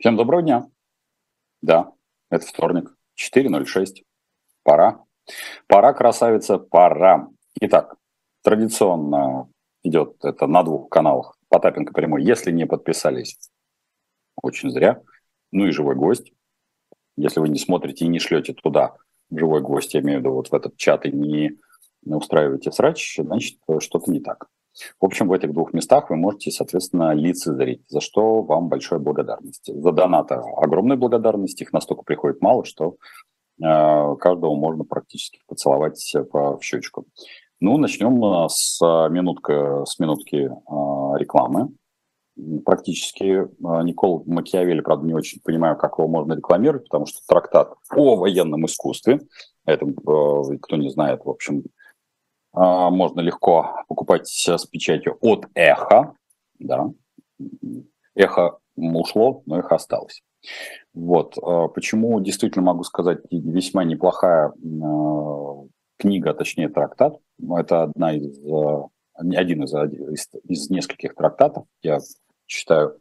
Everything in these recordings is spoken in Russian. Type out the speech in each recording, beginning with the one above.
Всем доброго дня. Да, это вторник, 4.06. Пора. Пора, красавица, пора. Итак, традиционно идет это на двух каналах. Потапенко прямой. Если не подписались, очень зря. Ну и живой гость. Если вы не смотрите и не шлете туда живой гость, я имею в виду вот в этот чат и не устраиваете срач, значит, что-то не так. В общем, в этих двух местах вы можете, соответственно, лицезреть, за что вам большая благодарность. За донаты огромная благодарность, их настолько приходит мало, что э, каждого можно практически поцеловать в, в щечку. Ну, начнем э, с, минутка, с минутки э, рекламы. Практически э, Никол Макиавелли, правда, не очень понимаю, как его можно рекламировать, потому что трактат о военном искусстве, это, э, кто не знает, в общем, можно легко покупать с печатью от эхо. Да. Эхо ушло, но эхо осталось. Вот. А, почему действительно могу сказать, весьма неплохая а, книга, точнее трактат. Это одна из, один из, из, из нескольких трактатов. Я читаю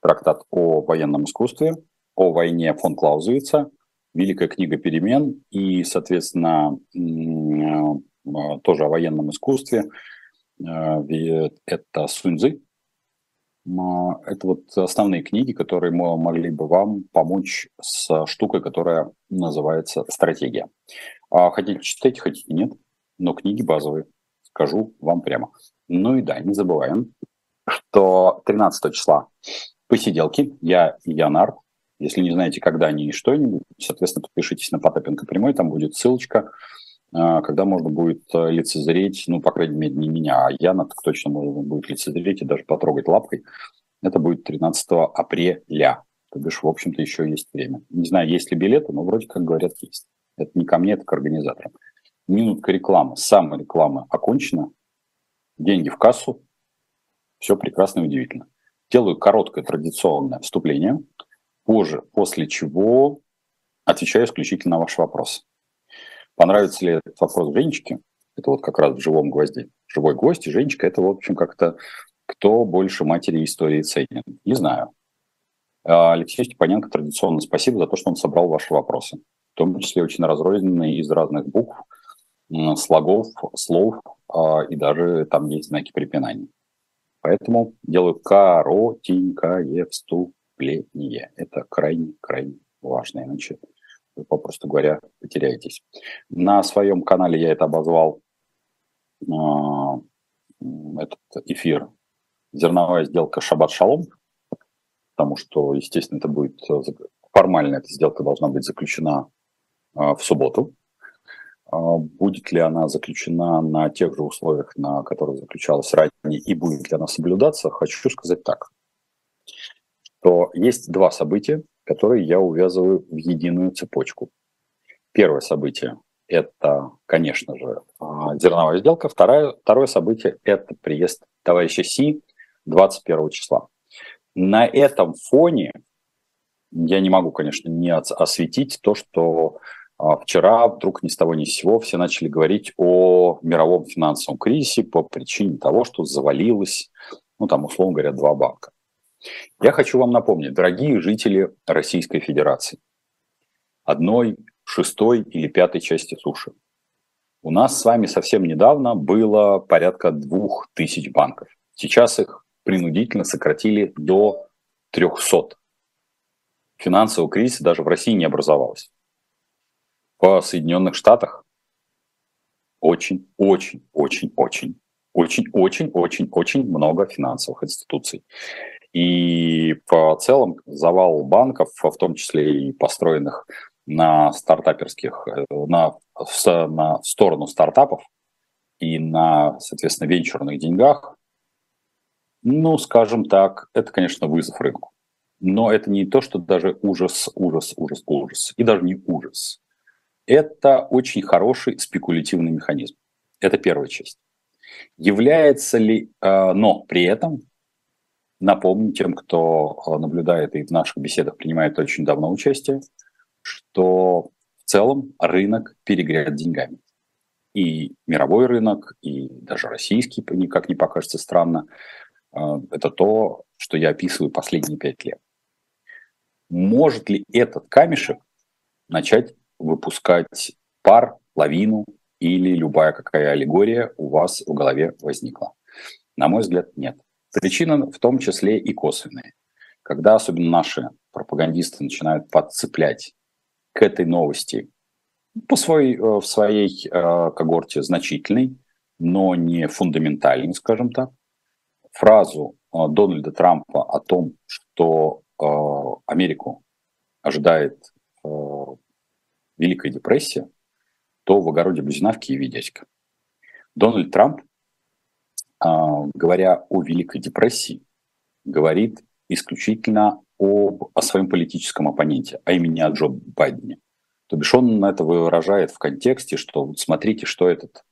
трактат о военном искусстве, о войне фон Клаузевица, Великая книга перемен и, соответственно, а, тоже о военном искусстве. А, это Суньцзы. А, это вот основные книги, которые могли бы вам помочь с штукой, которая называется «Стратегия». Хотите читать, хотите нет, но книги базовые, скажу вам прямо. Ну и да, не забываем, что 13 числа посиделки, я и Янар. Если не знаете, когда они и что-нибудь, соответственно, подпишитесь на Потапенко прямой, там будет ссылочка а, когда можно будет э, лицезреть, ну, по крайней мере, не меня, а Яна, так точно можно будет лицезреть и даже потрогать лапкой. Это будет 13 апреля. То бишь, в общем-то, еще есть время. Не знаю, есть ли билеты, но вроде как говорят, есть. Это не ко мне, это к организаторам. Минутка рекламы, самая реклама окончена. Деньги в кассу. Все прекрасно и удивительно. Делаю короткое традиционное вступление. Позже, после чего отвечаю исключительно на ваши вопросы. Понравится ли этот вопрос Женечке? Это вот как раз в живом гвозде. Живой гвоздь и Женечка – это, в общем, как-то кто больше матери истории ценен. Не знаю. А Алексей Степаненко традиционно спасибо за то, что он собрал ваши вопросы. В том числе очень разрозненные из разных букв, слогов, слов, а, и даже там есть знаки препинания. Поэтому делаю коротенькое вступление. Это крайне-крайне важно, иначе вы, попросту говоря, потеряетесь. На своем канале я это обозвал, э, этот эфир «Зерновая сделка Шаббат Шалом», потому что, естественно, это будет формально эта сделка должна быть заключена э, в субботу. Э, будет ли она заключена на тех же условиях, на которых заключалась ранее, и будет ли она соблюдаться, хочу сказать так, что есть два события, которые я увязываю в единую цепочку. Первое событие – это, конечно же, а, зерновая сделка. Второе, второе событие – это приезд товарища Си 21 числа. На этом фоне я не могу, конечно, не осветить то, что а, вчера вдруг ни с того ни с сего все начали говорить о мировом финансовом кризисе по причине того, что завалилось, ну там, условно говоря, два банка. Я хочу вам напомнить, дорогие жители Российской Федерации, одной, шестой или пятой части суши. У нас с вами совсем недавно было порядка двух тысяч банков. Сейчас их принудительно сократили до 300. Финансового кризиса даже в России не образовалось. В Соединенных Штатах очень, очень, очень, очень, очень, очень, очень, очень много финансовых институций. И по целом завал банков, в том числе и построенных на стартаперских, э, на, на сторону стартапов и на, соответственно, венчурных деньгах, ну, скажем так, это, конечно, вызов рынку. Но это не то, что даже ужас, ужас, ужас, ужас. И даже не ужас. Это очень хороший спекулятивный механизм. Это первая часть. Является ли, э, но при этом Напомню тем, кто э, наблюдает и в наших беседах принимает очень давно участие, что в целом рынок перегрет деньгами. И мировой рынок, и даже российский, никак не покажется странно, э, это то, что я описываю последние пять лет. может ли этот камешек начать выпускать пар, лавину или любая какая аллегория у вас в голове возникла? На мой взгляд, нет. Причина в том числе и косвенные. Когда особенно наши пропагандисты начинают подцеплять к этой новости по своей, э, в своей э, когорте значительной, но не фундаментальной, скажем так, фразу э, Дональда Трампа о том, что Америку ожидает Великая депрессия, то в огороде Бузина в Киеве дядька. Дональд Трамп, говоря о Великой депрессии, говорит исключительно об, о своем политическом оппоненте, а именно о Джо Байдене. То бишь он это выражает в контексте, что вот смотрите, что этот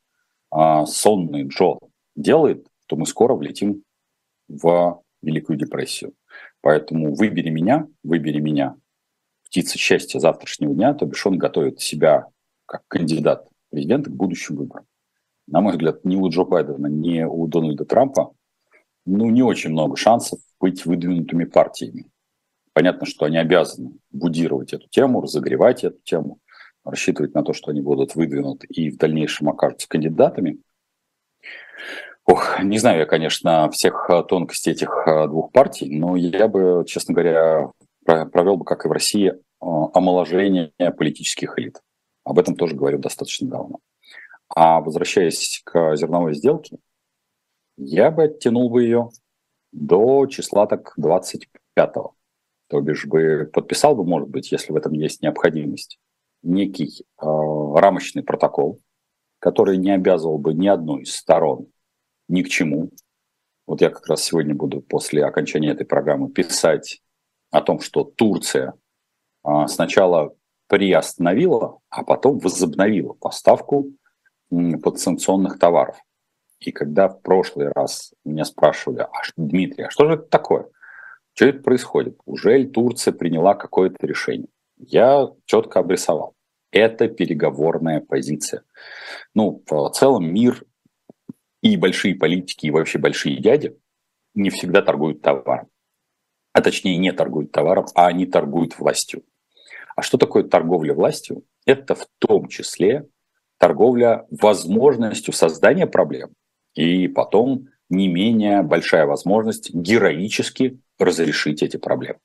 а, сонный Джо делает, то мы скоро влетим в Великую депрессию. Поэтому выбери меня, выбери меня, птица счастья завтрашнего дня, то бишь он готовит себя как кандидат президента к будущим выборам. На мой взгляд, ни у Джо Байдена, ни у Дональда Трампа ну, не очень много шансов быть выдвинутыми партиями. Понятно, что они обязаны будировать эту тему, разогревать эту тему, рассчитывать на то, что они будут выдвинуты и в дальнейшем окажутся кандидатами. Ох, не знаю я, конечно, всех э, тонкостей этих э, двух партий, но я бы, честно говоря, провел бы, как и в России, э, омоложение политических элит. Об этом тоже говорю достаточно давно. А возвращаясь к зерновой сделке, я бы оттянул бы ее до числа так 25-го. То бишь бы подписал бы, может быть, если в этом есть необходимость, некий э, рамочный протокол, который не обязывал бы ни одну из сторон ни к чему. Вот я как раз сегодня буду после окончания этой программы писать о том, что Турция э, сначала приостановила, а потом возобновила поставку подсанкционных товаров. И когда в прошлый раз меня спрашивали, а Дмитрий, а что же это такое? Что это происходит? Уже Турция приняла какое-то решение? Я четко обрисовал. Это переговорная позиция. Ну, в целом мир и большие политики, и вообще большие дяди не всегда торгуют товаром. А точнее, не торгуют товаром, а они торгуют властью. А что такое торговля властью? Это в том числе торговля возможностью создания проблем и потом не менее большая возможность героически разрешить эти проблемы.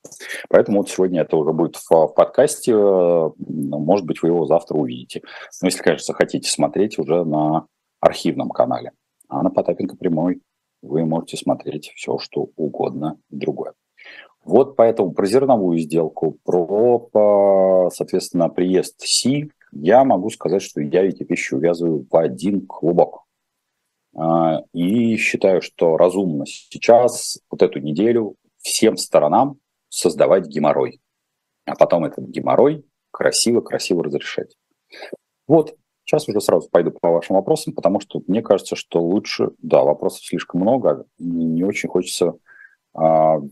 Поэтому вот сегодня это уже будет в, подкасте, ну, может быть, вы его завтра увидите. Но если, конечно, хотите смотреть уже на архивном канале. А на Потапенко прямой вы можете смотреть все, что угодно другое. Вот поэтому про зерновую сделку, про, соответственно, приезд Си, я могу сказать, что я эти вещи увязываю в один клубок. А, и считаю, что разумно сейчас, вот эту неделю, всем сторонам создавать геморрой. А потом этот геморрой красиво-красиво разрешать. Вот, сейчас уже сразу пойду по вашим вопросам, потому что мне кажется, что лучше, да, вопросов слишком много, не очень хочется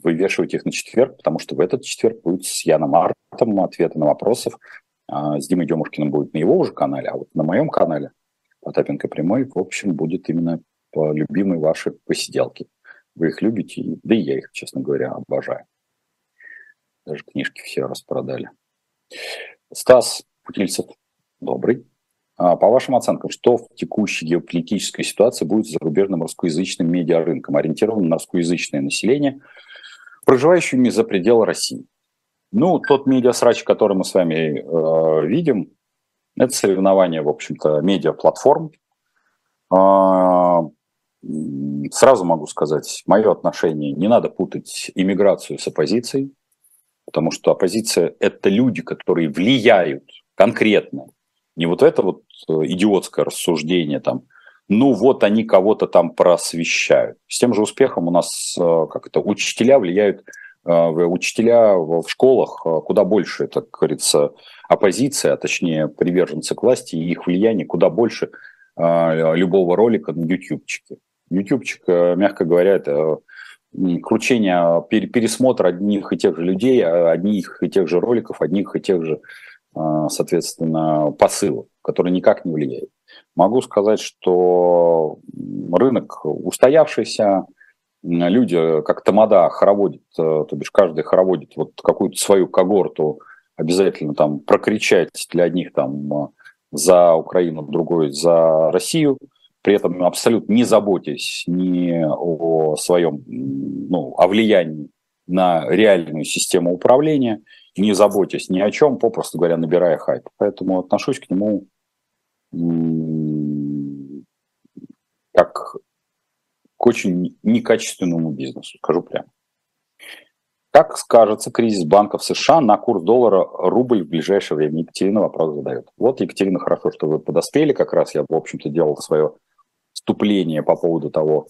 вывешивать их на четверг, потому что в этот четверг будет с Яном Артом ответы на вопросов. А, с Димой Демушкиным будет на его уже канале, а вот на моем канале Потапенко прямой, в общем, будет именно по любимой вашей посиделке. Вы их любите, да и я их, честно говоря, обожаю. Даже книжки все распродали. Стас Путильцев, добрый. А, по вашим оценкам, что в текущей геополитической ситуации будет с зарубежным русскоязычным медиарынком, ориентированным на русскоязычное население, проживающими за пределы России? Ну, тот медиасрач, который мы с вами э, видим, это соревнование, в общем-то, медиаплатформ. А, сразу могу сказать, мое отношение, не надо путать иммиграцию с оппозицией, потому что оппозиция – это люди, которые влияют конкретно. Не вот это вот э, идиотское рассуждение там, ну вот они кого-то там просвещают. С тем же успехом у нас, э, как это, учителя влияют Э, учителя в школах куда больше, так говорится, оппозиция, а точнее приверженцы к власти, и их влияние куда больше любого ролика на ютубчике. Ютубчик, мягко говоря, это кручение, пересмотр одних и тех же людей, одних и тех же роликов, одних и тех же, соответственно, посылов, которые никак не влияют. Могу сказать, что рынок устоявшийся, люди, как тамада, хороводят, то бишь каждый хороводит вот какую-то свою когорту, обязательно там прокричать для одних там за Украину, другой за Россию, при этом абсолютно не заботясь ни о своем, ну, о влиянии на реальную систему управления, не заботясь ни о чем, попросту говоря, набирая хайп. Поэтому отношусь к нему как к очень некачественному бизнесу, скажу прямо. Как скажется кризис банков США на курс доллара рубль в ближайшее время? Екатерина вопрос задает. Вот, Екатерина, хорошо, что вы подоспели. Как раз я, в общем-то, делал свое вступление по поводу того,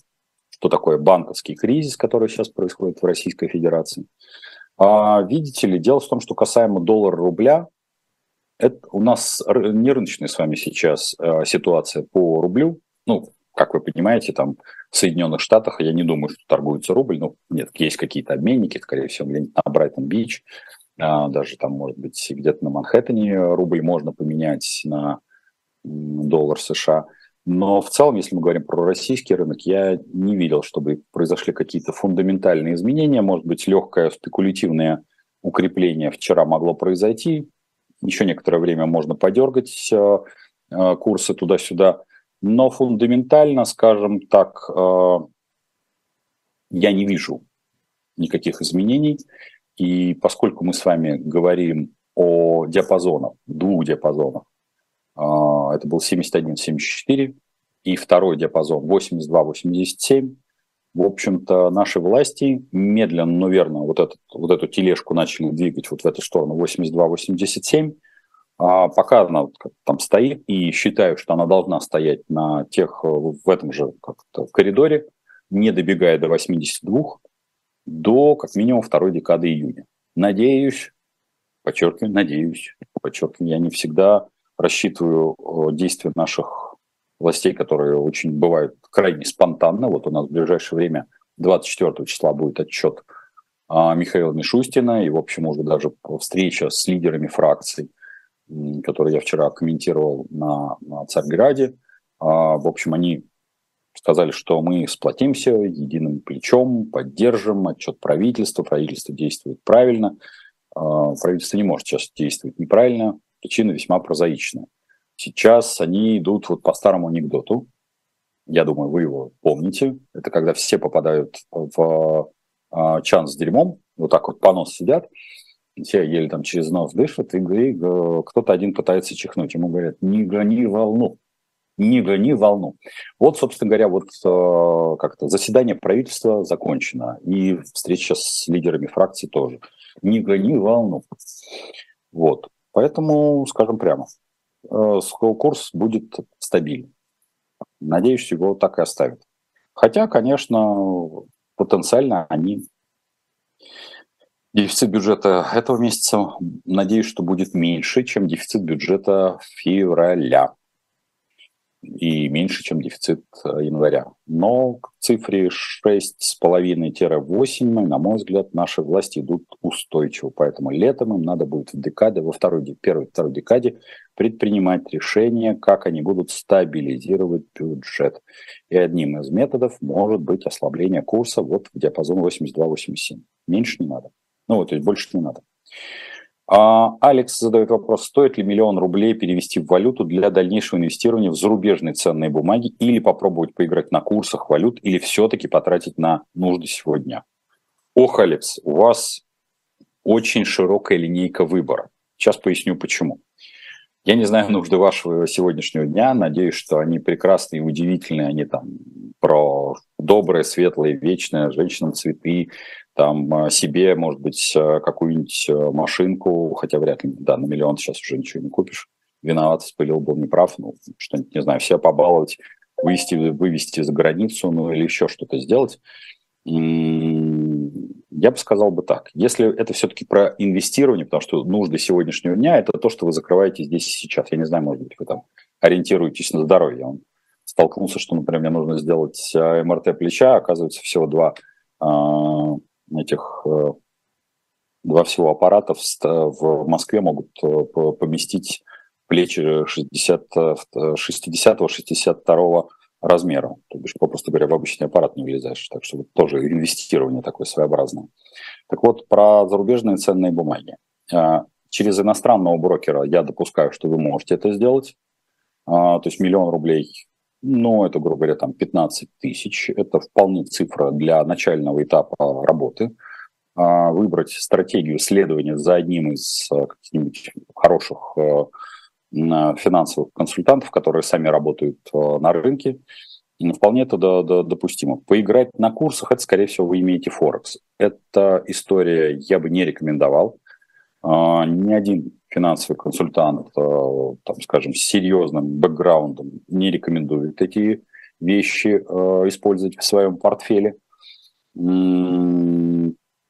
что такое банковский кризис, который сейчас происходит в Российской Федерации. А, видите ли, дело в том, что касаемо доллара-рубля, это у нас не рыночная с вами сейчас а, ситуация по рублю. Ну, как вы понимаете, там в Соединенных Штатах я не думаю, что торгуется рубль. Ну, нет, есть какие-то обменники, скорее всего, где-нибудь на Брайтон-Бич, а, даже там, может быть, где-то на Манхэттене рубль можно поменять на доллар США. Но в целом, если мы говорим про российский рынок, я не видел, чтобы произошли какие-то фундаментальные изменения. Может быть, легкое спекулятивное укрепление вчера могло произойти. Еще некоторое время можно подергать а, а, курсы туда-сюда. Но фундаментально, скажем так, э, я не вижу никаких изменений. И поскольку мы с вами говорим о диапазонах, двух диапазонах, э, это был 71-74, и второй диапазон 82-87, в общем-то, наши власти медленно, но верно вот, этот, вот эту тележку начали двигать вот в эту сторону 82-87, а пока она там стоит, и считаю, что она должна стоять на тех, э, в этом же как-то коридоре, не добегая до 82, до как минимум второй декады июня. Надеюсь, подчеркиваю, надеюсь, подчеркиваю, я не всегда рассчитываю э, действия наших властей, которые очень бывают крайне спонтанно. Вот у нас в ближайшее время 24 числа будет отчет а, Михаила Мишустина, и, в общем, уже даже встреча с лидерами фракций который я вчера комментировал на, на Царьграде. А, в общем, они сказали, что мы сплотимся единым плечом, поддержим отчет правительства, правительство действует правильно. А, правительство не может сейчас действовать неправильно, причина весьма прозаичная. Сейчас они идут вот по старому анекдоту, я думаю, вы его помните. Это когда все попадают в а, чан с дерьмом, вот так вот по нос сидят, все еле там через нос дышат, и, и кто-то один пытается чихнуть. Ему говорят, не гони волну, не гони волну. Вот, собственно говоря, вот э, как-то заседание правительства закончено, и встреча с лидерами фракций тоже. Не гони волну. Вот. Поэтому, скажем прямо, э, курс будет стабильный. Надеюсь, его так и оставят. Хотя, конечно, потенциально они Дефицит бюджета этого месяца, надеюсь, что будет меньше, чем дефицит бюджета февраля и меньше, чем дефицит э, января. Но к цифре 6,5-8, на мой взгляд, наши власти идут устойчиво. Поэтому летом им надо будет в декаде, во второй, первой, второй декаде предпринимать решения, как они будут стабилизировать бюджет. И одним из методов может быть ослабление курса вот в диапазон 82-87. Меньше не надо. Ну, вот, то есть больше не надо. А, Алекс задает вопрос, стоит ли миллион рублей перевести в валюту для дальнейшего инвестирования в зарубежные ценные бумаги или попробовать поиграть на курсах валют, или все-таки потратить на нужды сегодня? Ох, Алекс, у вас очень широкая линейка выбора. Сейчас поясню почему. Я не знаю нужды вашего сегодняшнего дня. Надеюсь, что они прекрасные и удивительные. Они там про доброе, светлое, вечное, женщинам цветы, там а, себе, может быть, а, какую-нибудь а, машинку, хотя вряд ли, да, на миллион сейчас уже ничего не купишь. Виноват, спылил, был неправ, ну, что-нибудь, не знаю, все побаловать, вывести, вывести за границу, ну, или еще что-то сделать. Я бы сказал бы так. Если это все-таки про инвестирование, потому что нужды сегодняшнего дня – это то, что вы закрываете здесь и сейчас. Я не знаю, может быть, вы там ориентируетесь на здоровье. Он столкнулся, что, например, мне нужно сделать МРТ плеча, оказывается, всего два этих э, два всего аппарата в, Москве могут э, поместить плечи 60, 60-62 размеру. То бишь, попросту говоря, в обычный аппарат не влезаешь. Так что вот тоже инвестирование такое своеобразное. Так вот, про зарубежные ценные бумаги. Через иностранного брокера я допускаю, что вы можете это сделать. То есть миллион рублей, ну, это, грубо говоря, там 15 тысяч. Это вполне цифра для начального этапа работы. А, выбрать стратегию следования за одним из каких-нибудь хороших финансовых консультантов, которые сами работают э, на рынке, вполне это допустимо. Поиграть на курсах, это, скорее всего, вы имеете Форекс. Эта история я бы не рекомендовал. А, ни один финансовый консультант, э, там, скажем, с серьезным бэкграундом не рекомендует эти вещи э, использовать в своем портфеле.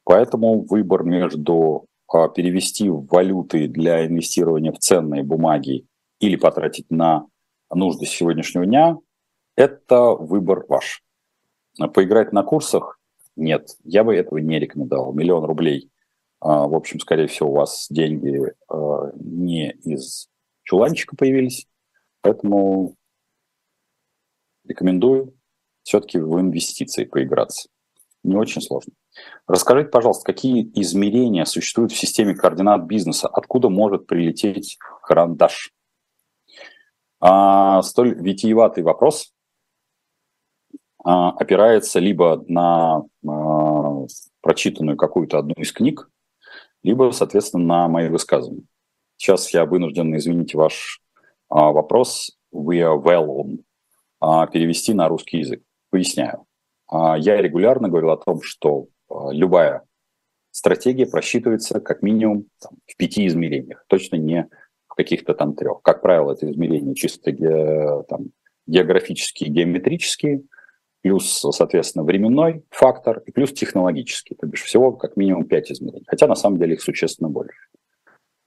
Поэтому выбор между а, перевести валюты для инвестирования в ценные бумаги или потратить на нужды сегодняшнего дня, это выбор ваш. Поиграть на курсах? Нет, я бы этого не рекомендовал. Миллион рублей, в общем, скорее всего, у вас деньги а, не из чуланчика появились, поэтому рекомендую все-таки в инвестиции поиграться. Не очень сложно. Расскажите, пожалуйста, какие измерения существуют в системе координат бизнеса? Откуда может прилететь карандаш? А, столь витиеватый вопрос а, опирается либо на а, прочитанную какую-то одну из книг, либо, соответственно, на мои высказывания. Сейчас я вынужден, извините, ваш а, вопрос we are well on а, перевести на русский язык. Поясняю. А, я регулярно говорил о том, что а, любая стратегия просчитывается как минимум там, в пяти измерениях, точно не в каких-то там трех. Как правило, это измерения чисто ге, там, географические, геометрические, плюс, соответственно, временной фактор и плюс технологический. То бишь всего как минимум пять измерений. Хотя на самом деле их существенно больше.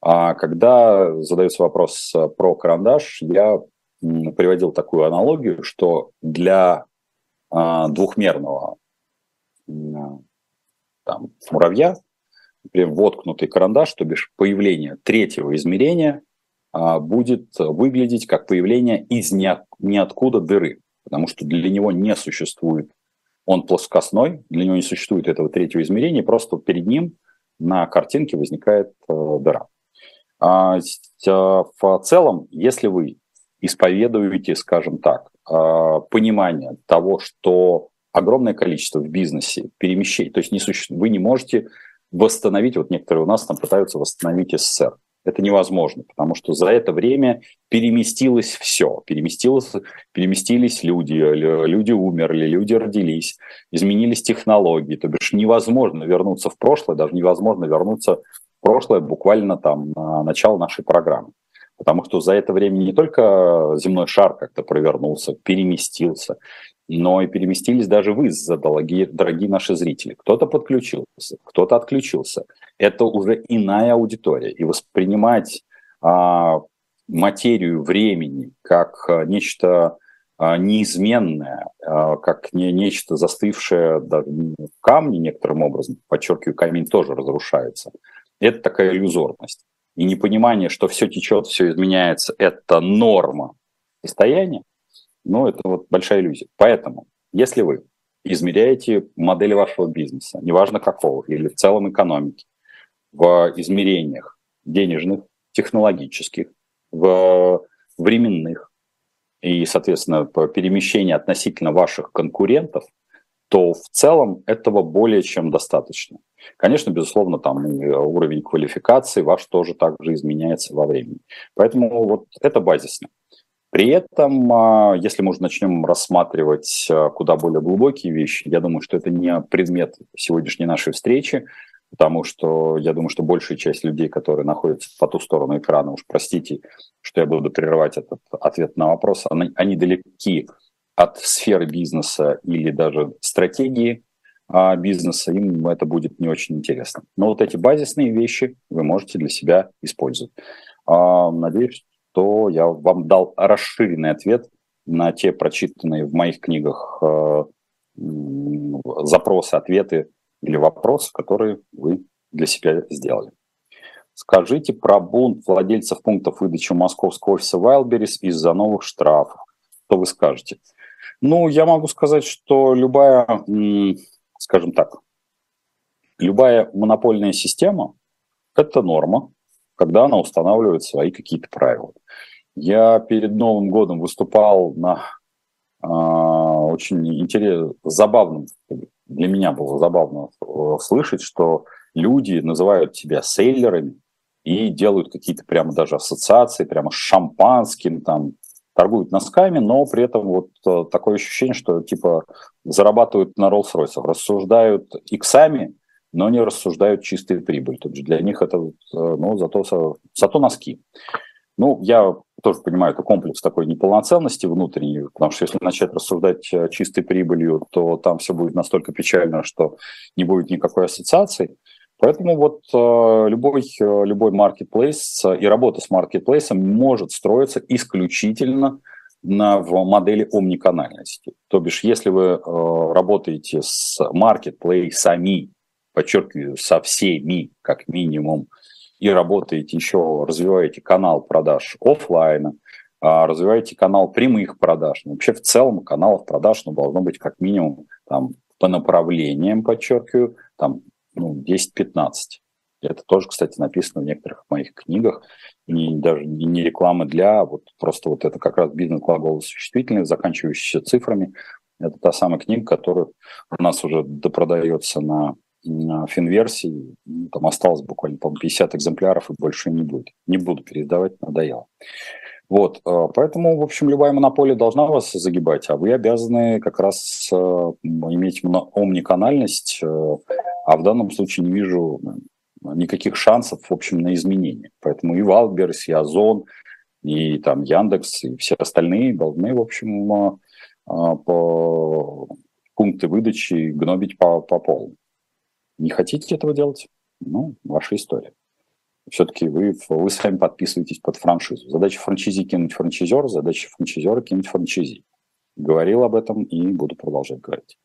А когда задается вопрос э, про карандаш, я приводил такую аналогию, что для а, двухмерного там, муравья, например, воткнутый карандаш, то бишь появление третьего измерения а, будет выглядеть как появление из ниоткуда дыры, потому что для него не существует, он плоскостной, для него не существует этого третьего измерения, просто перед ним на картинке возникает э, дыра. А, в целом, если вы исповедуете, скажем так, а, понимание того, что огромное количество в бизнесе перемещений, то есть не суще... вы не можете восстановить, вот некоторые у нас там пытаются восстановить СССР. Это невозможно, потому что за это время переместилось все. Переместилось, переместились люди, люди умерли, люди родились, изменились технологии. То бишь невозможно вернуться в прошлое, даже невозможно вернуться в прошлое буквально там на начало нашей программы. Потому что за это время не только земной шар как-то провернулся, переместился, но и переместились даже вы, дорогие, дорогие наши зрители. Кто-то подключился, кто-то отключился. Это уже иная аудитория. И воспринимать а, материю времени как а, нечто а, неизменное, а, как не, нечто застывшее да, в камне некоторым образом, подчеркиваю, камень тоже разрушается. Это такая иллюзорность и непонимание, что все течет, все изменяется, это норма состояния, ну, это вот большая иллюзия. Поэтому, если вы измеряете модель вашего бизнеса, неважно какого, или в целом экономики, в измерениях денежных, технологических, в временных и, соответственно, по перемещению относительно ваших конкурентов – то в целом этого более чем достаточно. Конечно, безусловно, там уровень квалификации ваш тоже также изменяется во времени. Поэтому вот это базисно. При этом, а, если мы уже начнем рассматривать а, куда более глубокие вещи, я думаю, что это не предмет сегодняшней нашей встречи, потому что я думаю, что большая часть людей, которые находятся по ту сторону экрана, уж простите, что я буду прерывать этот ответ на вопрос, они, они далеки от сферы бизнеса или даже стратегии а, бизнеса, им это будет не очень интересно. Но вот эти базисные вещи вы можете для себя использовать. Надеюсь, что я вам дал расширенный ответ на те прочитанные в моих книгах а, запросы, ответы или вопросы, которые вы для себя сделали. Скажите про бунт владельцев пунктов выдачи московского офиса Wildberries из-за новых штрафов. Что вы скажете? Ну, я могу сказать, что любая, скажем так, любая монопольная система – это норма, когда она устанавливает свои какие-то правила. Я перед Новым годом выступал на э, очень интересном, забавном, для меня было забавно э, слышать, что люди называют себя сейлерами и делают какие-то прямо даже ассоциации, прямо с шампанским, там, торгуют носками, но при этом вот э, такое ощущение, что типа зарабатывают на Rolls-Royce, рассуждают иксами, но не рассуждают чистой прибыль. То есть для них это, э, ну, зато, зато носки. Ну, я тоже понимаю, это комплекс такой неполноценности внутренней, потому что если начать рассуждать э, чистой прибылью, то там все будет настолько печально, что не будет никакой ассоциации. Поэтому вот э, любой, любой marketplace и работа с маркетплейсом может строиться исключительно на, в модели омниканальности. То бишь, если вы работаете с маркетплейсами, подчеркиваю, со всеми, как минимум, и работаете еще, развиваете канал продаж офлайна, а, развиваете канал прямых продаж. Ну, вообще в целом каналов продаж ну, должно быть как минимум там, по направлениям, подчеркиваю, там ну, 10-15. Это тоже, кстати, написано в некоторых моих книгах. Не, даже не реклама для, а вот просто вот это как раз бизнес-глагол существительный, заканчивающийся цифрами. Это та самая книга, которая у нас уже допродается на, финверсии. Ну, там осталось буквально, по 50 экземпляров, и больше не будет. Не буду переиздавать, надоело. Вот, э, поэтому, в общем, любая монополия должна вас загибать, а вы обязаны как раз э, иметь омниканальность, э, а в данном случае не вижу никаких шансов, в общем, на изменения. Поэтому и Wildberries, и Озон, и там Яндекс, и все остальные должны, в общем, по пункты выдачи гнобить по, по полу. Не хотите этого делать? Ну, ваша история все-таки вы, вы сами подписываетесь под франшизу. Задача франчизи кинуть франчизер, задача франчизера кинуть франчизи. Говорил об этом и буду продолжать говорить.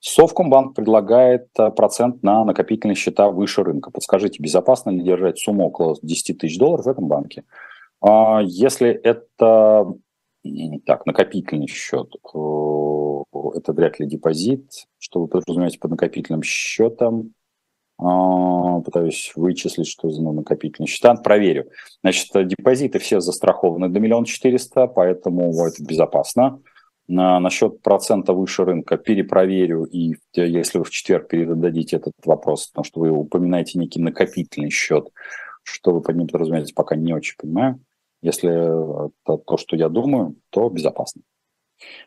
Совкомбанк предлагает э, процент на накопительные счета выше рынка. Подскажите, безопасно ли держать сумму около 10 тысяч долларов в этом банке? А, если это так, накопительный счет, это вряд ли депозит. Что вы подразумеваете под накопительным счетом? А, пытаюсь вычислить, что за накопительные счета, проверю. Значит, депозиты все застрахованы до миллиона четыреста, поэтому это безопасно. На, насчет процента выше рынка перепроверю, и если вы в четверг передадите этот вопрос, потому что вы упоминаете некий накопительный счет, что вы под ним подразумеваете, пока не очень понимаю. Если это то, что я думаю, то безопасно.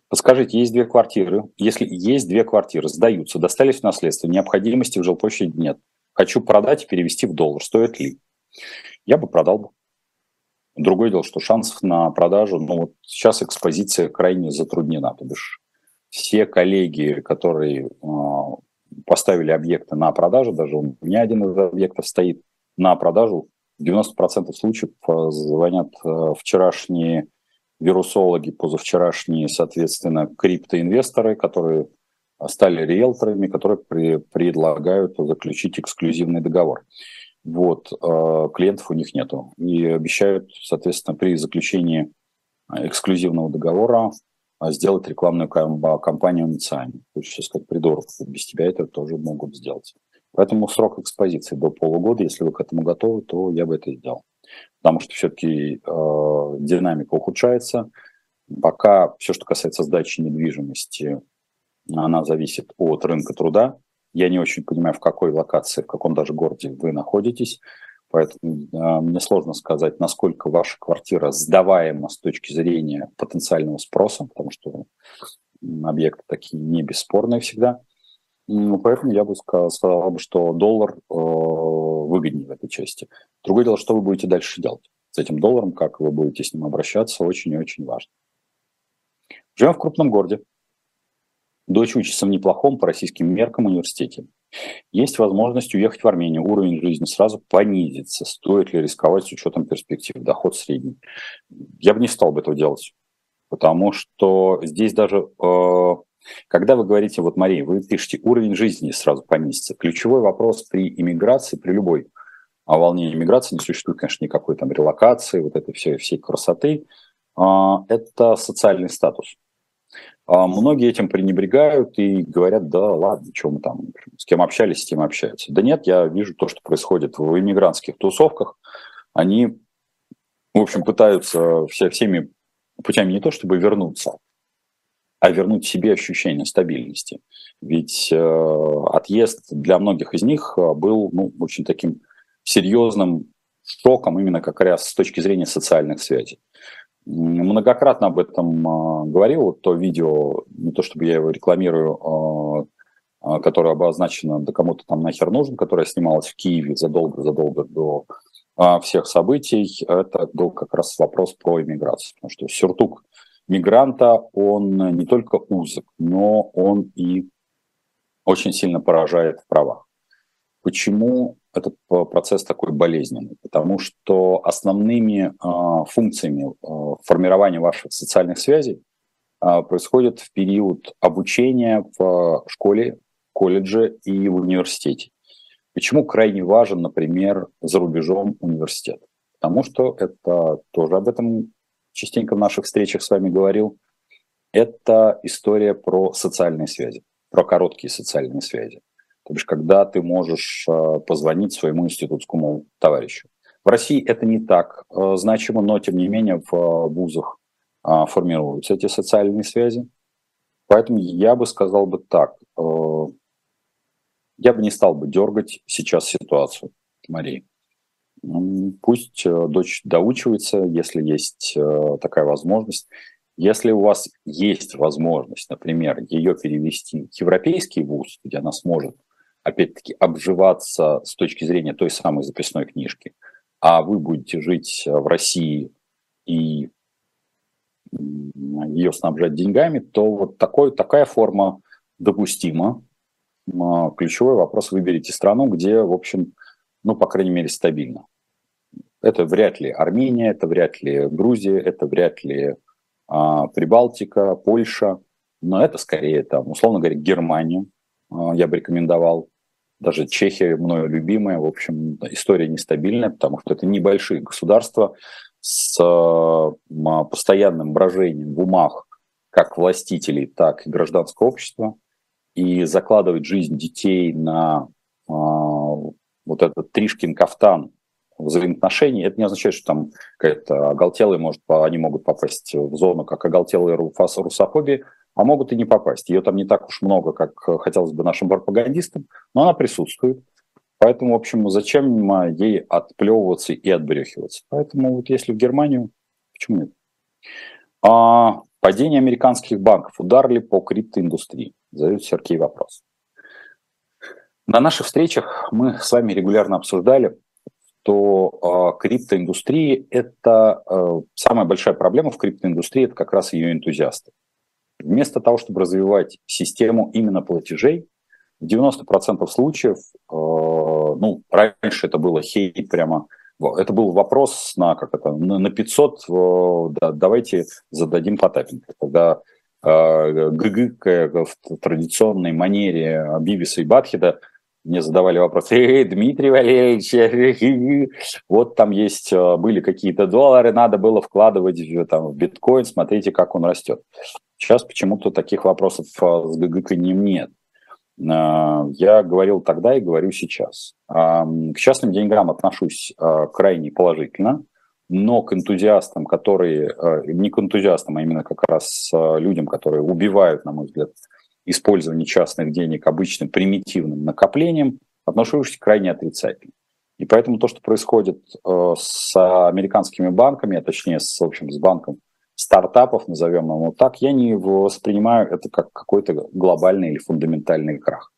Подскажите, есть две квартиры. Если есть две квартиры, сдаются, достались в наследство, необходимости в жилплощади нет. Хочу продать и перевести в доллар. Стоит ли? Я бы продал бы. Другое дело, что шансов на продажу, ну вот сейчас экспозиция крайне затруднена. То бишь все коллеги, которые э, поставили объекты на продажу, даже у меня один из объектов стоит на продажу, в 90% случаев а, звонят э, вчерашние вирусологи, позавчерашние, соответственно, криптоинвесторы, которые стали риэлторами, которые при, предлагают заключить эксклюзивный договор. Вот, э, клиентов у них нету. И обещают, соответственно, при заключении эксклюзивного договора сделать рекламную кампанию ЦИАНе. То есть сейчас как придурок, без тебя это тоже могут сделать. Поэтому срок экспозиции до полугода, если вы к этому готовы, то я бы это сделал потому что все-таки э, динамика ухудшается. Пока все, что касается сдачи недвижимости, она зависит от рынка труда. Я не очень понимаю, в какой локации, в каком даже городе вы находитесь. Поэтому э, мне сложно сказать, насколько ваша квартира сдаваема с точки зрения потенциального спроса, потому что объекты такие не бесспорные всегда. Ну, поэтому я бы сказал, что доллар э, выгоднее в этой части. Другое дело, что вы будете дальше делать с этим долларом, как вы будете с ним обращаться, очень и очень важно. Живем в крупном городе. Дочь учится в неплохом по российским меркам университете. Есть возможность уехать в Армению, уровень жизни сразу понизится. Стоит ли рисковать с учетом перспектив? Доход средний. Я бы не стал бы этого делать, потому что здесь даже э, когда вы говорите, вот, Мария, вы пишете, уровень жизни сразу понизится. Ключевой вопрос при иммиграции, при любой а волне иммиграции не существует, конечно, никакой там релокации, вот этой всей, всей красоты. А, это социальный статус. А многие этим пренебрегают и говорят, да ладно, чем мы там, с кем общались, с тем общаются. Да нет, я вижу то, что происходит в иммигрантских тусовках. Они, в общем, пытаются все, всеми путями не то чтобы вернуться, а вернуть себе ощущение стабильности. Ведь э, отъезд для многих из них э, был ну, очень таким серьезным шоком именно как раз с точки зрения социальных связей. Многократно об этом э, говорил, вот то видео, не то чтобы я его рекламирую, э, э, которое обозначено, да кому-то там нахер нужен, которое снималось в Киеве задолго-задолго до э, всех событий, это был как раз вопрос про иммиграцию, потому что сюртук мигранта, он не только узок, но он и очень сильно поражает в правах. Почему этот процесс такой болезненный? Потому что основными э, функциями э, формирования ваших социальных связей э, происходит в период обучения в школе, колледже и в университете. Почему крайне важен, например, за рубежом университет? Потому что это тоже об этом частенько в наших встречах с вами говорил, это история про социальные связи, про короткие социальные связи. То бишь, когда ты можешь э, позвонить своему институтскому товарищу. В России это не так э, значимо, но тем не менее в э, вузах формируются эти социальные связи. Поэтому я бы сказал бы так, я бы не стал бы дергать сейчас ситуацию, Марии. Пусть э, дочь доучивается, если есть э, такая возможность. Если у вас есть возможность, например, ее перевести в европейский вуз, где она сможет, опять-таки, обживаться с точки зрения той самой записной книжки, а вы будете жить в России и ее снабжать деньгами, то вот такой, такая форма допустима. Ключевой вопрос – выберите страну, где, в общем, ну, по крайней мере, стабильно. Это вряд ли Армения, это вряд ли Грузия, это вряд ли а, Прибалтика, Польша, но это скорее, там, условно говоря, Германия, а, я бы рекомендовал. Даже Чехия, мною любимая, в общем, история нестабильная, потому что это небольшие государства с а, постоянным брожением в умах как властителей, так и гражданского общества. И закладывать жизнь детей на а, вот этот Тришкин кафтан взаимоотношений, это не означает, что там какая-то оголтелая может, они могут попасть в зону как оголтелая русофобия, а могут и не попасть. Ее там не так уж много, как хотелось бы нашим пропагандистам, но она присутствует. Поэтому, в общем, зачем ей отплевываться и отбрехиваться? Поэтому вот если в Германию, почему нет? А, падение американских банков. Удар ли по криптоиндустрии? Задает Сергей вопрос. На наших встречах мы с вами регулярно обсуждали то э, криптоиндустрии это э, самая большая проблема в криптоиндустрии, это как раз ее энтузиасты. Вместо того, чтобы развивать систему именно платежей, в 90% случаев, э, ну, раньше это было хейт прямо, это был вопрос на, как это, на 500, э, да, давайте зададим Потапенко. Когда э, ГГ в традиционной манере Бивиса и Батхеда мне задавали вопрос, эй, Дмитрий Валерьевич, вот там есть, э, были какие-то доллары, надо было вкладывать в, там, в биткоин, смотрите, как он растет. Сейчас почему-то таких вопросов э, с ГГканьем нет. Э, я говорил тогда и говорю сейчас. К частным деньгам отношусь крайне положительно, но к энтузиастам, которые, не к энтузиастам, а именно как раз людям, которые убивают, на мой взгляд, использование частных денег обычным примитивным накоплением отношусь крайне отрицательно. И поэтому то, что происходит э, с американскими банками, а точнее с, в общем, с банком стартапов, назовем его так, я не воспринимаю это как какой-то глобальный или фундаментальный крах.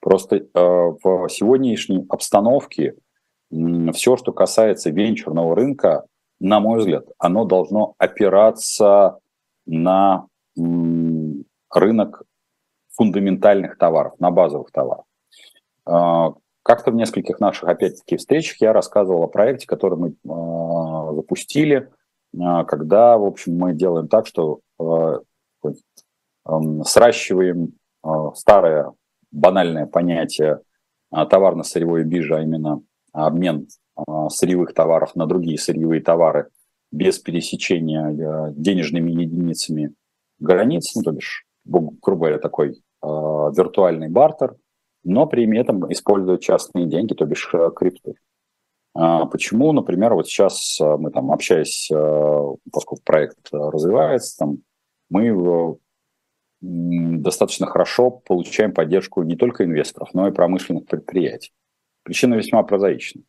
Просто э, в сегодняшней обстановке все, что касается венчурного рынка, на мой взгляд, оно должно опираться на рынок фундаментальных товаров, на базовых товаров. А, как-то в нескольких наших, опять-таки, встречах я рассказывал о проекте, который мы а, запустили, а, когда, в общем, мы делаем так, что сращиваем старое банальное понятие товарно-сырьевой биржи, а именно обмен сырьевых товаров на другие сырьевые товары без пересечения денежными единицами границ, ну, то бишь, грубо говоря, такой виртуальный бартер, но при этом используют частные деньги, то бишь э, крипту. А почему, например, вот сейчас э, мы там общаясь, э, поскольку проект развивается, там, мы достаточно хорошо получаем поддержку не только инвесторов, но и промышленных предприятий. Причина весьма прозаична.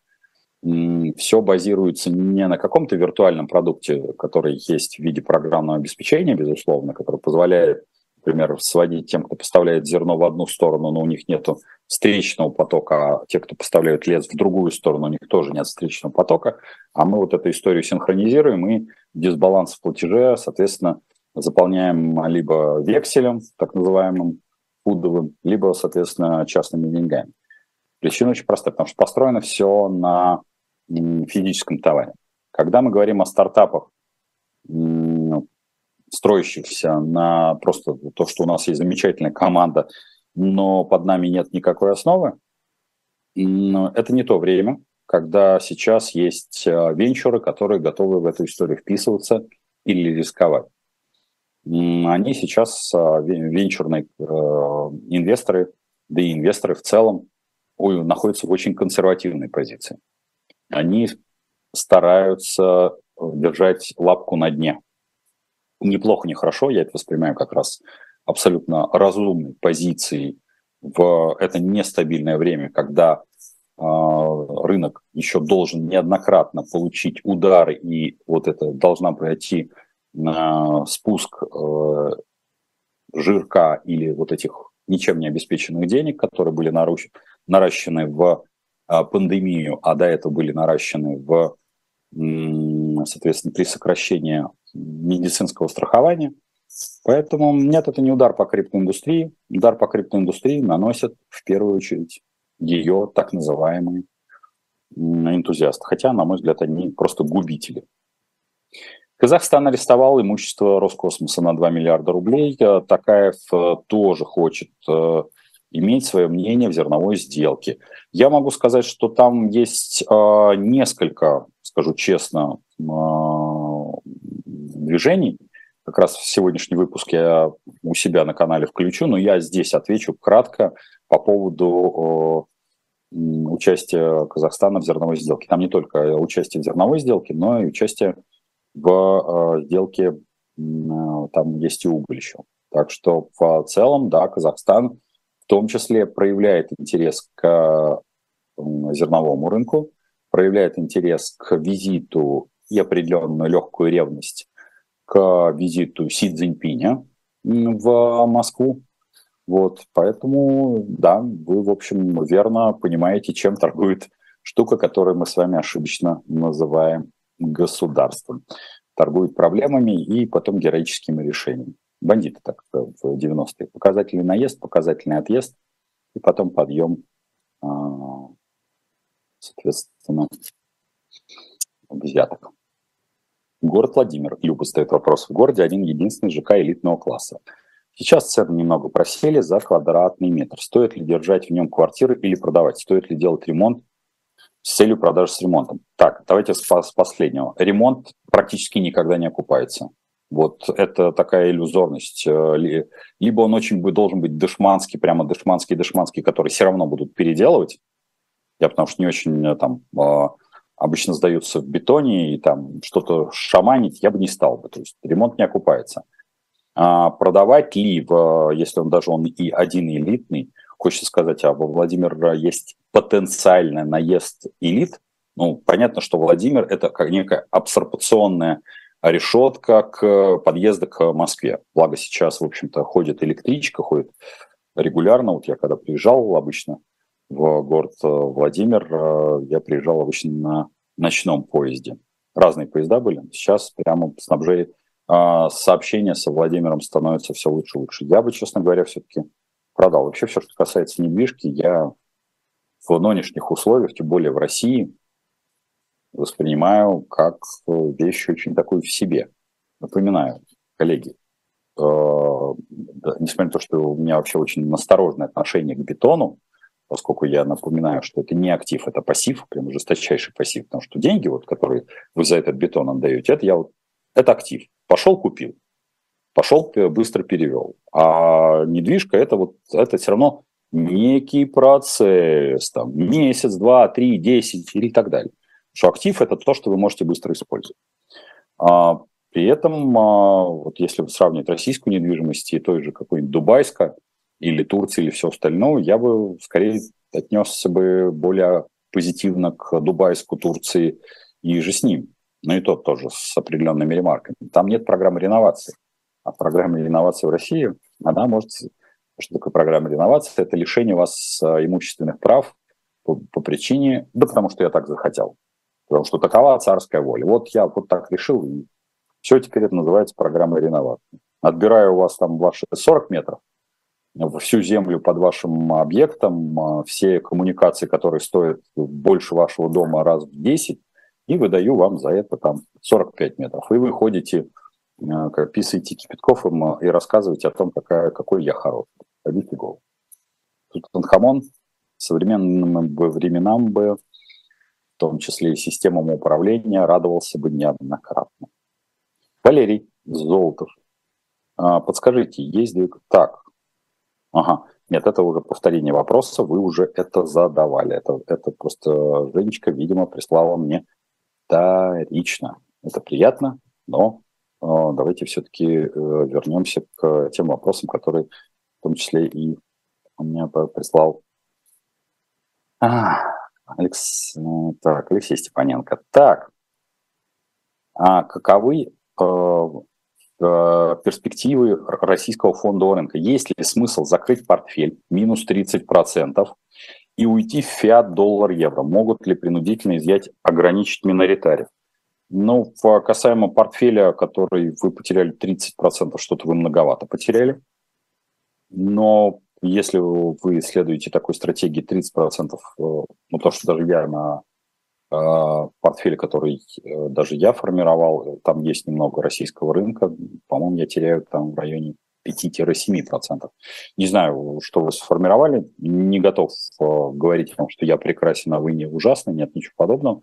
Все базируется не на каком-то виртуальном продукте, который есть в виде программного обеспечения, безусловно, который позволяет, например, сводить тем, кто поставляет зерно в одну сторону, но у них нет встречного потока, а те, кто поставляют лес в другую сторону, у них тоже нет встречного потока, а мы вот эту историю синхронизируем и дисбаланс в платеже, соответственно, заполняем либо векселем, так называемым фудовым, либо, соответственно, частными деньгами. Причина очень простая, потому что построено все на физическом товаре. Когда мы говорим о стартапах, строящихся на просто то, что у нас есть замечательная команда, но под нами нет никакой основы, это не то время, когда сейчас есть а, венчуры, которые готовы в эту историю вписываться или рисковать они сейчас, а, венчурные э, инвесторы, да и инвесторы в целом, находятся в очень консервативной позиции. Они стараются э, держать лапку на дне. Неплохо, нехорошо, я это воспринимаю как раз абсолютно разумной позицией в это нестабильное время, когда э, рынок еще должен неоднократно получить удары, и вот это должна пройти на спуск э, жирка или вот этих ничем не обеспеченных денег, которые были наруч... наращены в э, пандемию, а до этого были наращены в, соответственно, при сокращении медицинского страхования. Поэтому нет, это не удар по криптоиндустрии. Удар по криптоиндустрии наносят в первую очередь ее так называемые энтузиасты. Хотя, на мой взгляд, они просто губители. Казахстан арестовал имущество Роскосмоса на 2 миллиарда рублей. Э, Такаев э, тоже хочет э, иметь свое мнение в зерновой сделке. Я могу сказать, что там есть несколько, скажу честно, движений. Как раз в сегодняшний выпуск я у себя на канале включу, но я здесь отвечу кратко по поводу участия Казахстана в зерновой сделке. Там не только участие в зерновой сделке, но и участие в э, сделке э, там есть и уголь еще. Так что в целом, да, Казахстан в том числе проявляет интерес к зерновому рынку, проявляет интерес к визиту и определенную легкую ревность к визиту Си Цзиньпиня в Москву. Вот, поэтому, да, вы, в общем, верно понимаете, чем торгует штука, которую мы с вами ошибочно называем государством. Торгуют проблемами и потом героическими решениями. Бандиты так в 90-е. Показательный наезд, показательный отъезд, и потом подъем, а, соответственно, взяток. Город Владимир. Люба ставит вопрос. В городе один единственный ЖК элитного класса. Сейчас цены немного просели за квадратный метр. Стоит ли держать в нем квартиры или продавать? Стоит ли делать ремонт с целью продажи с ремонтом. Так, давайте с, с последнего. Ремонт практически никогда не окупается. Вот это такая иллюзорность. Э, либо он очень должен быть дешманский, прямо дешманский, дешманский, который все равно будут переделывать. Я потому что не очень э, там э, обычно сдаются в бетоне и там что-то шаманить я бы не стал бы. То есть ремонт не окупается. А продавать ли, если он даже он и один элитный, хочется сказать, а во Владимира есть потенциальный наезд элит. Ну, понятно, что Владимир – это как некая абсорбционная решетка к подъезду к Москве. Благо сейчас, в общем-то, ходит электричка, ходит регулярно. Вот я когда приезжал обычно в город э, Владимир, э, я приезжал обычно на ночном поезде. Разные поезда были. Сейчас прямо снабжение, э, сообщение со Владимиром становится все лучше и лучше. Я бы, честно говоря, все-таки продал. Вообще все, что касается недвижки, я в нынешних условиях, тем более в России, воспринимаю как вещь очень такую в себе. Напоминаю, коллеги, несмотря на то, что у меня вообще очень насторожное отношение к бетону, поскольку я напоминаю, что это не актив, это пассив, прям жесточайший пассив, потому что деньги, вот, которые вы за этот бетон отдаете, это я вот, это актив. Пошел, купил. Пошел, быстро перевел. А недвижка это вот это все равно некий процесс, там, месяц, два, три, десять или так далее. Что актив – это то, что вы можете быстро использовать. А, при этом, а, вот если сравнивать российскую недвижимость и той же какой-нибудь дубайска или Турции или все остальное, я бы скорее отнесся бы более позитивно к дубайску, Турции и же с ним. Но и тот тоже с определенными ремарками. Там нет программы реновации. А программа реновации в России, она может что такое программа реновации? Это лишение вас а, имущественных прав по, по причине, да потому что я так захотел. Потому что такова царская воля. Вот я вот так решил, и все, теперь это называется программой реновации. Отбираю у вас там ваши 40 метров, всю землю под вашим объектом, а, все коммуникации, которые стоят больше вашего дома раз в 10, и выдаю вам за это там 45 метров. И вы ходите, а, писаете кипятков и рассказываете о том, какая, какой я хороший побить голову. Тутанхамон современным бы временам бы, в том числе и системам управления, радовался бы неоднократно. Валерий Золотов. А, подскажите, двигатель? Так. Ага. Нет, это уже повторение вопроса, вы уже это задавали. Это, это просто Женечка, видимо, прислала мне вторично. Это приятно, но э, давайте все-таки э, вернемся к тем вопросам, которые в том числе и мне прислал а, Алекс, ну, так, Алексей Степаненко. Так, а каковы э, э, перспективы российского фондового рынка? Есть ли смысл закрыть портфель минус 30% и уйти в фиат доллар-евро? Могут ли принудительно изъять, ограничить миноритариев? Ну, касаемо портфеля, который вы потеряли 30%, что-то вы многовато потеряли. Но если вы следуете такой стратегии 30%, э, ну то, что даже я на э, портфеле, который э, даже я формировал, там есть немного российского рынка, по-моему, я теряю там в районе 5-7%. Не знаю, что вы сформировали, не готов говорить вам, что я прекрасен, а вы не ужасны, нет ничего подобного,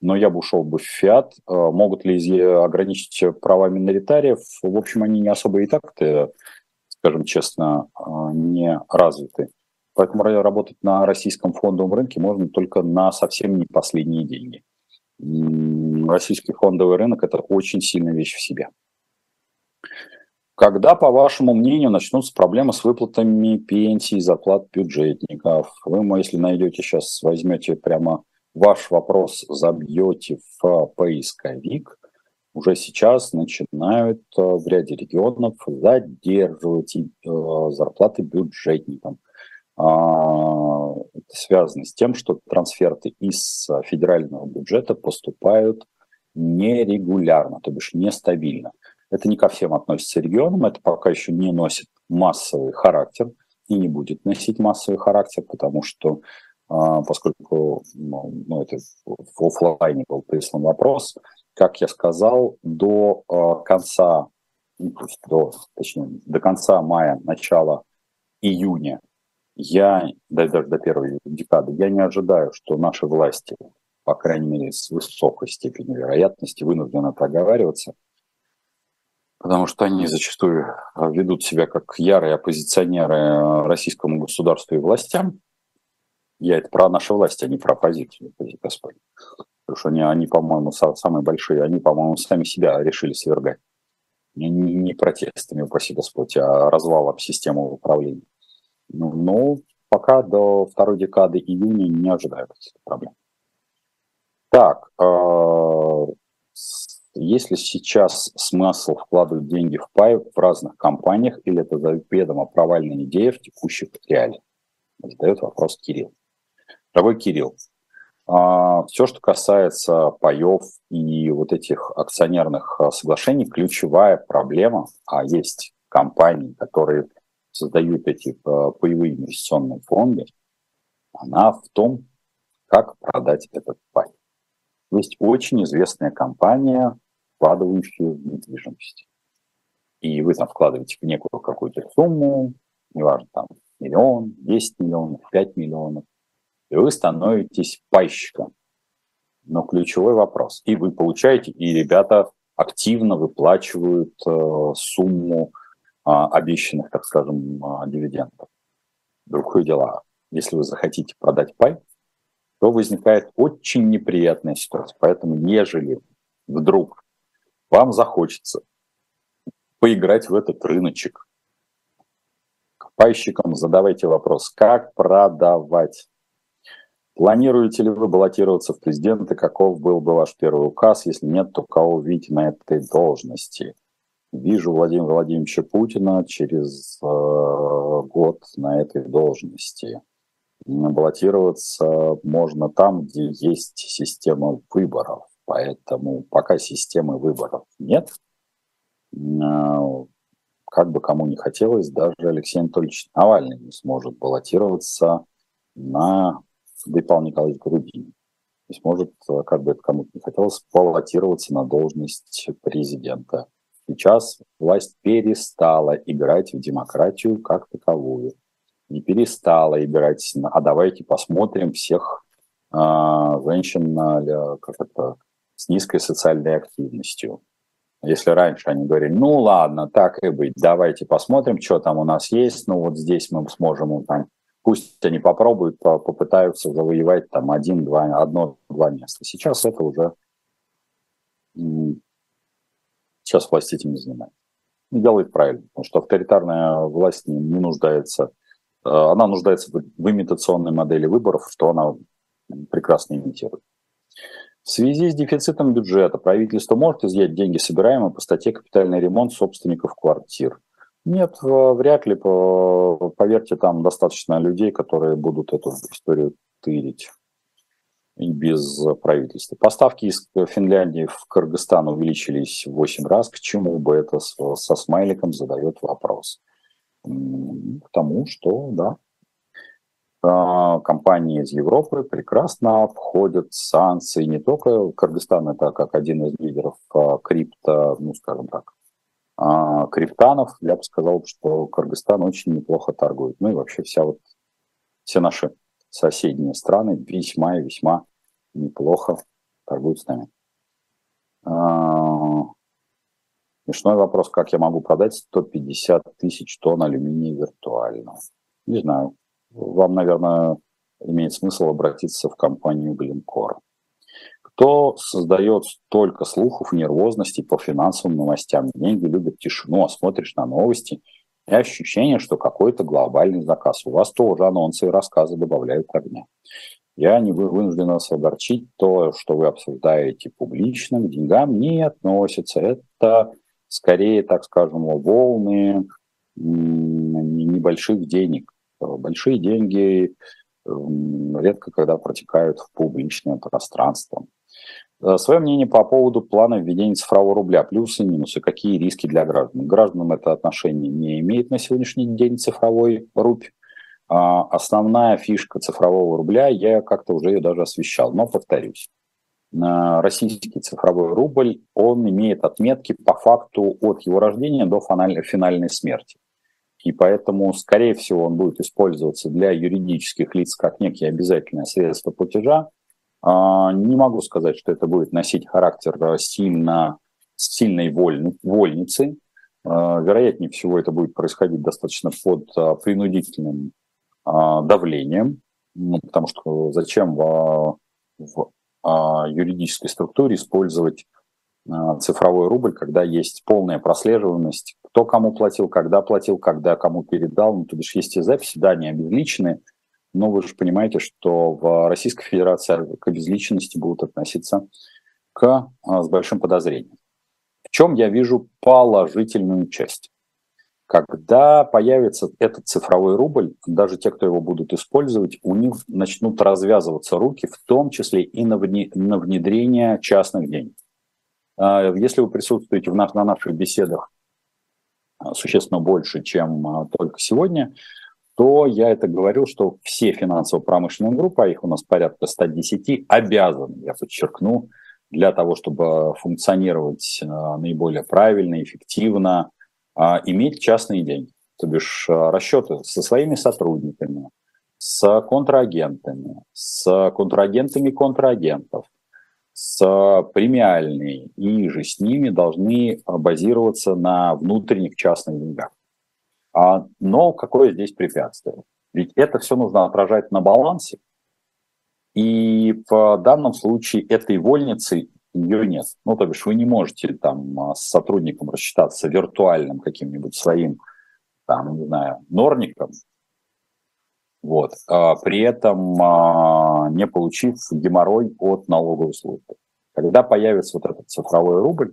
но я бы ушел бы в фиат. Могут ли ограничить права миноритариев? В общем, они не особо и так-то скажем честно, а, не развиты. Поэтому работать на российском фондовом рынке можно только на совсем не последние деньги. Российский фондовый рынок – это очень сильная вещь в себе. Когда, по вашему мнению, начнутся проблемы с выплатами пенсий, зарплат бюджетников? Вы, если найдете сейчас, возьмете прямо ваш вопрос, забьете в поисковик, уже сейчас начинают э, в ряде регионов задерживать э, зарплаты бюджетникам. А, это связано с тем, что трансферты из федерального бюджета поступают нерегулярно, то бишь нестабильно. Это не ко всем относится регионам, это пока еще не носит массовый характер и не будет носить массовый характер, потому что а, поскольку ну, ну это в офлайне был прислан вопрос, как я сказал, до э, конца, ну, до, точнее, до конца мая, начала июня, я, даже до первой декады, я не ожидаю, что наши власти, по крайней мере, с высокой степенью вероятности, вынуждены проговариваться, потому что они зачастую ведут себя как ярые оппозиционеры российскому государству и властям. Я это про наши власти, а не про оппозицию, Господь. Потому что они, они по-моему, самые большие, они, по-моему, сами себя решили свергать. Не, не протестами, упаси Господь, а развалом системы управления. Ну, но пока до второй декады июня не ожидаю каких-то проблем. Так, э, есть ли сейчас смысл вкладывать деньги в пай в разных компаниях, или это заведомо провальная идея в текущих реалиях? Задает вопрос Кирилл. Дорогой Кирилл, а, Все, что касается паев и вот этих акционерных а, соглашений, ключевая проблема, а есть компании, которые создают эти а, паевые инвестиционные фонды, она в том, как продать этот пай. Есть очень известная компания, вкладывающая в недвижимость. И вы там вкладываете в некую какую-то сумму, неважно, там миллион, 10 миллионов, 5 миллионов, и вы становитесь пайщиком. Но ключевой вопрос. И вы получаете, и ребята активно выплачивают э, сумму обещанных, так скажем, а, дивидендов. Другое дело, если вы захотите продать пай, то возникает очень неприятная ситуация. Поэтому, ежели вдруг вам захочется поиграть в этот рыночек, к пайщикам задавайте вопрос, как продавать. Планируете ли вы баллотироваться в президенты? Каков был бы ваш первый указ? Если нет, то кого видите на этой должности? Вижу Владимира Владимировича Путина через э, год на этой должности. Баллотироваться можно там, где есть система выборов. Поэтому пока системы выборов нет, э, как бы кому не хотелось, даже Алексей Анатольевич Навальный не сможет баллотироваться на да и Павел Николаевич Грудинин. То есть может, э, как бы это кому-то не хотелось, баллотироваться на должность президента. Сейчас власть перестала играть в демократию как таковую. Не перестала играть, а давайте посмотрим всех э, женщин как это, с низкой социальной активностью. Если раньше они говорили, ну ладно, так и быть, давайте посмотрим, что там у нас есть, ну вот здесь мы сможем там Пусть они попробуют, попытаются завоевать там один, два, одно-два места. Сейчас это уже... Сейчас власть этим не занимается. И делает правильно, потому что авторитарная власть не, не нуждается... Э, она нуждается в имитационной модели выборов, что она прекрасно имитирует. В связи с дефицитом бюджета правительство может изъять деньги, собираемые по статье «Капитальный ремонт собственников квартир». Нет, вряд ли. Поверьте, там достаточно людей, которые будут эту историю тырить и без правительства. Поставки из Финляндии в Кыргызстан увеличились в 8 раз. К чему бы это со смайликом задает вопрос? К тому, что, да, а, компании из Европы прекрасно обходят санкции. Не только Кыргызстан, это как один из лидеров а, крипто, ну, скажем так, а, криптанов, я бы сказал, что Кыргызстан очень неплохо торгует. Ну и вообще вся вот, все наши соседние страны весьма и весьма неплохо торгуют с нами. А, смешной вопрос, как я могу продать 150 тысяч тонн алюминия виртуально? Не знаю. Вам, наверное, имеет смысл обратиться в компанию Glencore. Кто создает столько слухов, нервозности по финансовым новостям? Деньги любят тишину, а смотришь на новости, и ощущение, что какой-то глобальный заказ. У вас тоже анонсы и рассказы добавляют огня. Я не вынужден вас огорчить. То, что вы обсуждаете публично, к деньгам не относится. Это скорее, так скажем, волны небольших денег. Большие деньги редко когда протекают в публичное пространство. Э, Свое мнение по поводу плана введения цифрового рубля, плюсы и минусы, какие риски для граждан. Гражданам это отношение не имеет на сегодняшний день цифровой рубль. А основная фишка цифрового рубля, я как-то уже ее даже освещал, но повторюсь. Российский цифровой рубль, он имеет отметки по факту от его рождения до финальной смерти. И поэтому, скорее всего, он будет использоваться для юридических лиц как некие обязательное средство платежа, не могу сказать, что это будет носить характер э, сильно, сильной вольны, вольницы. А, вероятнее всего, это будет происходить достаточно под э, принудительным а, давлением, ну, потому что зачем в, в юридической структуре использовать цифровой рубль, когда есть полная прослеживаемость, кто кому платил, когда платил, когда кому передал, ну, то бишь есть и записи, да, они обезличены, но вы же понимаете, что в Российской Федерации к обезличенности будут относиться к, а, с большим подозрением. В чем я вижу положительную часть? Когда появится этот цифровой рубль, даже те, кто его будут использовать, у них начнут развязываться руки, в том числе и на внедрение частных денег. А, если вы присутствуете на наших беседах а, существенно больше, чем только сегодня, то я это говорю, что все финансово-промышленные группы, а их у нас порядка 110, обязаны, я подчеркну, для того, чтобы функционировать э, наиболее правильно, эффективно, а, иметь частные деньги. То бишь э, расчеты со своими сотрудниками, с контрагентами, с контрагентами контрагентов, с премиальные, и же с ними должны базироваться на внутренних частных деньгах. А, но какое здесь препятствие? Ведь это все нужно отражать на балансе, и в данном случае этой вольницы ее нет. Ну, то бишь вы не можете там а, с сотрудником рассчитаться виртуальным каким-нибудь своим, там, не знаю, норником, вот, а при этом не получив геморрой от налоговой службы. Когда появится вот этот цифровой рубль,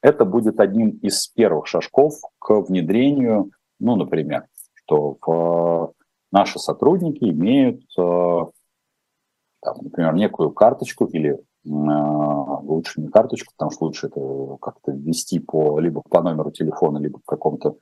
это будет одним из первых шажков к внедрению, ну, например, что в, наши сотрудники имеют, а, там, например, некую карточку или лучше не карточку, потому что лучше это как-то ввести по, либо по номеру телефона, либо по какому-то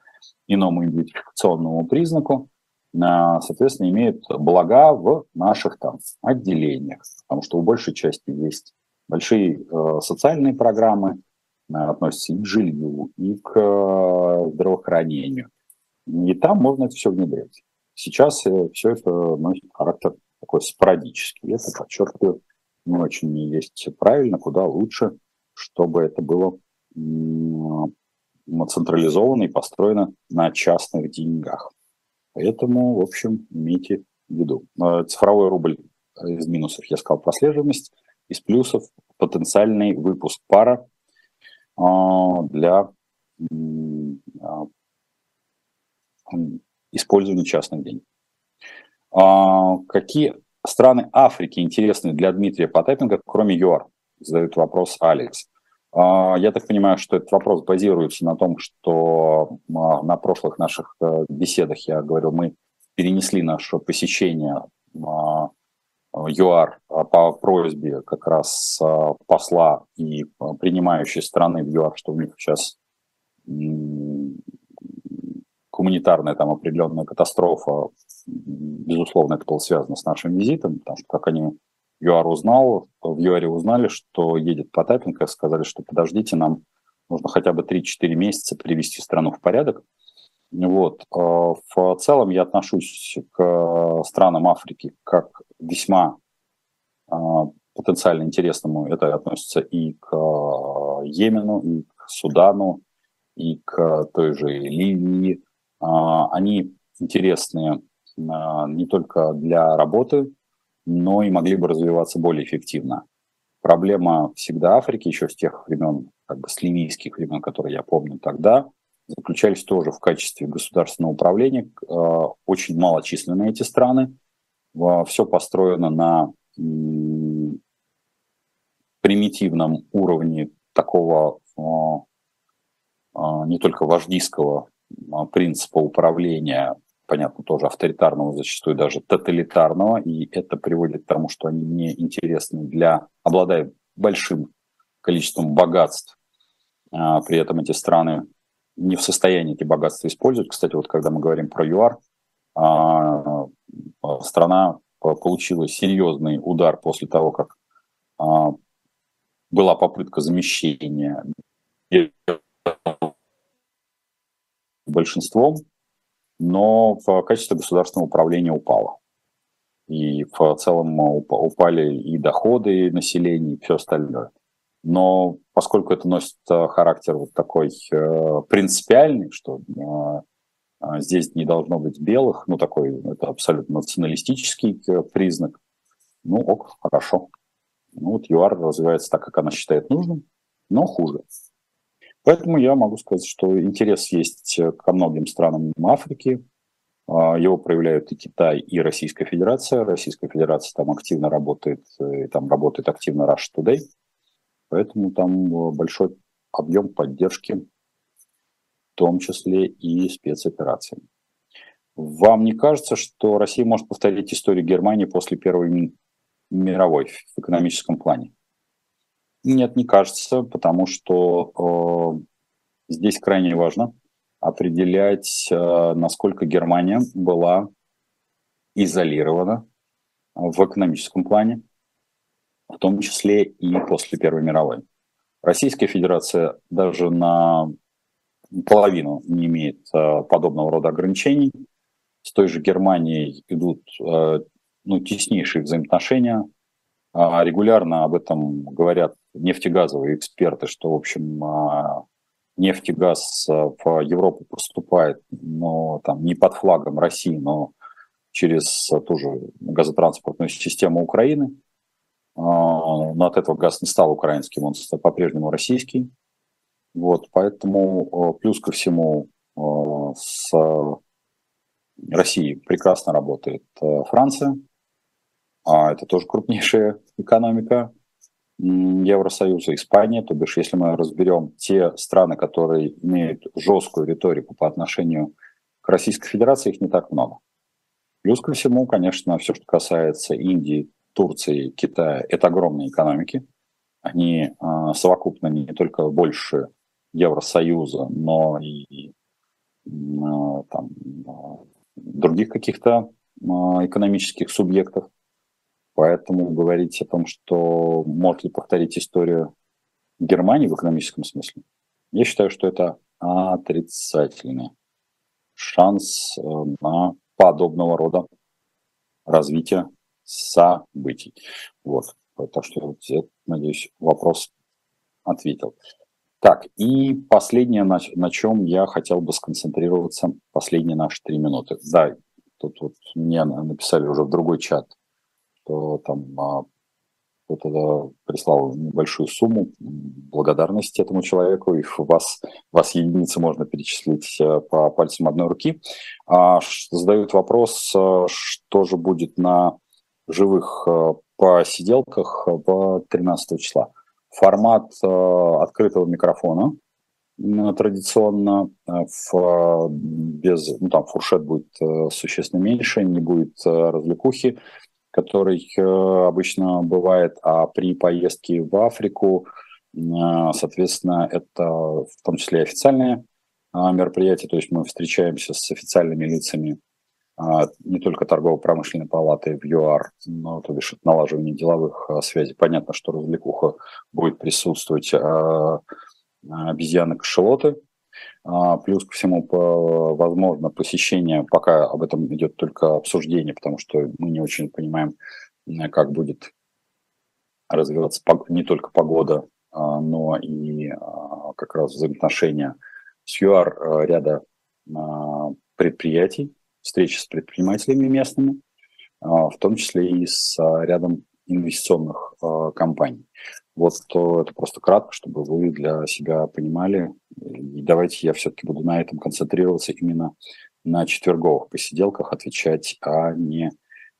иному идентификационному признаку, соответственно, имеют блага в наших там отделениях, потому что у большей части есть большие э, социальные программы, э, относятся и к жилью, и к э, здравоохранению. И там можно это все внедрять. Сейчас э, все это носит характер такой спорадический. Это, подчеркиваю, не очень есть правильно, куда лучше, чтобы это было централизовано и построено на частных деньгах. Поэтому, в общем, имейте в виду. Э, цифровой рубль из минусов, я сказал, прослеживаемость. Из плюсов потенциальный выпуск пара а, для а, использования частных денег. А, какие страны Африки интересны для Дмитрия Потапенко, кроме ЮАР? Задает вопрос Алекс. А, я так понимаю, что этот вопрос базируется на том, что а, на прошлых наших э, беседах, я говорил, мы перенесли наше посещение а, ЮАР по просьбе как раз посла и принимающей страны в ЮАР, что у них сейчас гуманитарная там определенная катастрофа, безусловно, это было связано с нашим визитом, потому что как они ЮАР узнал, в ЮАРе узнали, что едет Потапенко, сказали, что подождите, нам нужно хотя бы 3-4 месяца привести страну в порядок. Вот. Э, в целом я отношусь к странам Африки как весьма э, потенциально интересному. Это относится и к э, Йемену, и к Судану, и к той же Ливии. Они интересные не только для работы но и могли бы развиваться более эффективно. Проблема всегда Африки, еще с тех времен, как бы с ливийских времен, которые я помню тогда, заключались тоже в качестве государственного управления. Э, очень малочисленные эти страны. Все построено на примитивном уровне такого не только вождийского принципа управления понятно, тоже авторитарного, зачастую даже тоталитарного, и это приводит к тому, что они не интересны для, обладая большим количеством богатств, а, при этом эти страны не в состоянии эти богатства использовать. Кстати, вот когда мы говорим про ЮАР, а, страна получила серьезный удар после того, как а, была попытка замещения большинством но в качестве государственного управления упало. И в целом упали и доходы населения, и все остальное. Но поскольку это носит э, характер вот такой э, принципиальный, что э, здесь не должно быть белых, ну такой, это абсолютно националистический признак, ну ок, хорошо. Ну вот ЮАР развивается так, как она считает нужным, но хуже. Поэтому я могу сказать, что интерес есть ко многим странам Африки. А, его проявляют и Китай, и Российская Федерация. Российская Федерация там активно работает, и там работает активно Russia Today. Поэтому там э, большой объем поддержки, в том числе и спецопераций. Вам не кажется, что Россия может повторить историю Германии после Первой мировой в экономическом плане? Нет, не кажется, потому что э, здесь крайне важно определять, э, насколько Германия была изолирована в экономическом плане, в том числе и после Первой мировой. Российская Федерация даже на половину не имеет э, подобного рода ограничений. С той же Германией идут э, ну, теснейшие взаимоотношения, регулярно об этом говорят нефтегазовые эксперты, что, в общем, а, нефть и газ в Европу поступает, но там не под флагом России, но через ту же газотранспортную систему Украины. Но от этого газ не стал украинским, он по-прежнему российский. Вот, поэтому плюс ко всему с Россией прекрасно работает Франция, а это тоже крупнейшая экономика Евросоюза, Испания. То бишь, если мы разберем те страны, которые имеют жесткую риторику по отношению к Российской Федерации, их не так много. Плюс ко всему, конечно, все, что касается Индии, Турции, Китая, это огромные экономики. Они э, совокупно не только больше Евросоюза, но и э, там, э, других каких-то экономических субъектов. Поэтому говорить о том, что может ли повторить историю Германии в экономическом смысле, я считаю, что это отрицательный шанс э, на подобного рода развитие событий. Вот. Так что, надеюсь, вопрос ответил. Так, и последнее, на, на чем я хотел бы сконцентрироваться, последние наши три минуты. Да, тут вот мне написали уже в другой чат, там а, кто-то прислал небольшую сумму благодарности этому человеку, и вас, вас единицы можно перечислить э, по пальцам одной руки. А, задают вопрос, э, что же будет на живых э, посиделках в 13 числа. Формат открытого микрофона традиционно в, без, ну, там фуршет будет существенно меньше, не будет развлекухи, который э, обычно бывает, а при поездке в Африку, э, соответственно, это в том числе официальные а, мероприятия, то есть мы встречаемся с официальными лицами не только торгово-промышленной палаты в ЮАР, но то бишь налаживание деловых связей. Понятно, что развлекуха будет присутствовать обезьяны-кашелоты, а, плюс ко всему, возможно, посещение, пока об этом идет только обсуждение, потому что мы не очень понимаем, как будет развиваться не только погода, а, но и а, как раз взаимоотношения с ЮАР ряда предприятий, встречи с предпринимателями местными, в том числе и с рядом инвестиционных компаний. Вот это просто кратко, чтобы вы для себя понимали. И давайте я все-таки буду на этом концентрироваться именно на четверговых посиделках, отвечать, а не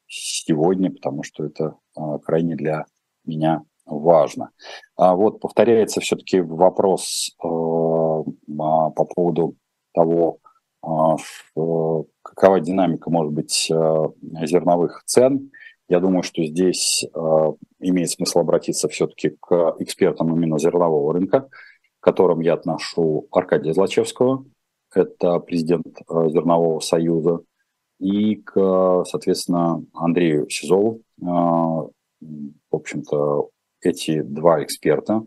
сегодня, потому что это а, крайне для меня важно. А вот повторяется все-таки вопрос э, а, по поводу того, э, какова динамика может быть э, зерновых цен. Я думаю, что здесь э, имеет смысл обратиться все-таки к экспертам именно зернового рынка, к которым я отношу Аркадия Злачевского, это президент э, Зернового союза, и к, соответственно, Андрею Сизову. Э, в общем-то, эти два эксперта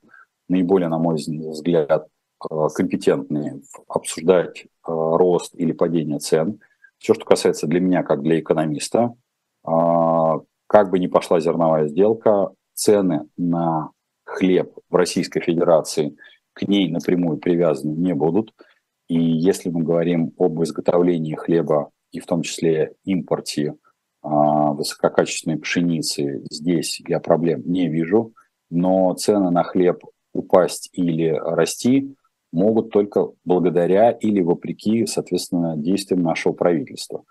наиболее, на мой взгляд, компетентные обсуждать рост или падение цен. Все, что касается для меня, как для экономиста, как бы ни пошла зерновая сделка, цены на хлеб в Российской Федерации к ней напрямую привязаны не будут. И если мы говорим об изготовлении хлеба и в том числе импорте а, высококачественной пшеницы, здесь я проблем не вижу. Но цены на хлеб упасть или расти могут только благодаря или вопреки, соответственно, действиям нашего правительства.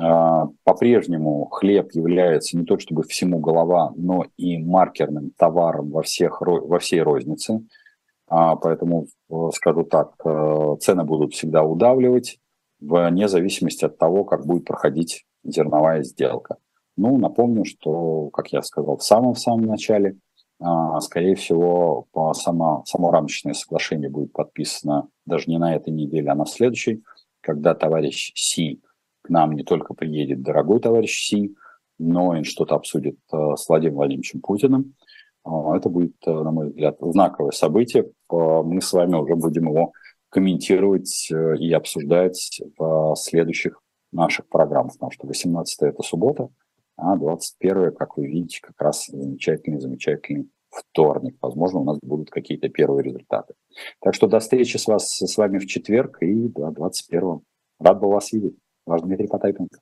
А, по-прежнему хлеб является не то чтобы всему голова, но и маркерным товаром во, всех, во всей рознице. А, поэтому, э, скажу так, э, цены будут всегда удавливать, вне зависимости от того, как будет проходить зерновая сделка. Ну, напомню, что, как я сказал в самом-самом начале, а, скорее всего, само, само рамочное соглашение будет подписано даже не на этой неделе, а на следующей, когда товарищ Си нам не только приедет дорогой товарищ Си, но и что-то обсудит э, с Владимиром Владимировичем Путиным. А, это будет, э, на мой взгляд, знаковое событие. Мы с вами уже будем его комментировать э, и обсуждать в следующих наших программах, потому что 18 это суббота, а 21 как вы видите, как раз замечательный-замечательный вторник. Возможно, у нас будут какие-то первые результаты. Так что до встречи с, вас, с вами в четверг и до 21 Рад был вас видеть. Ваш Дмитрий Потапенко.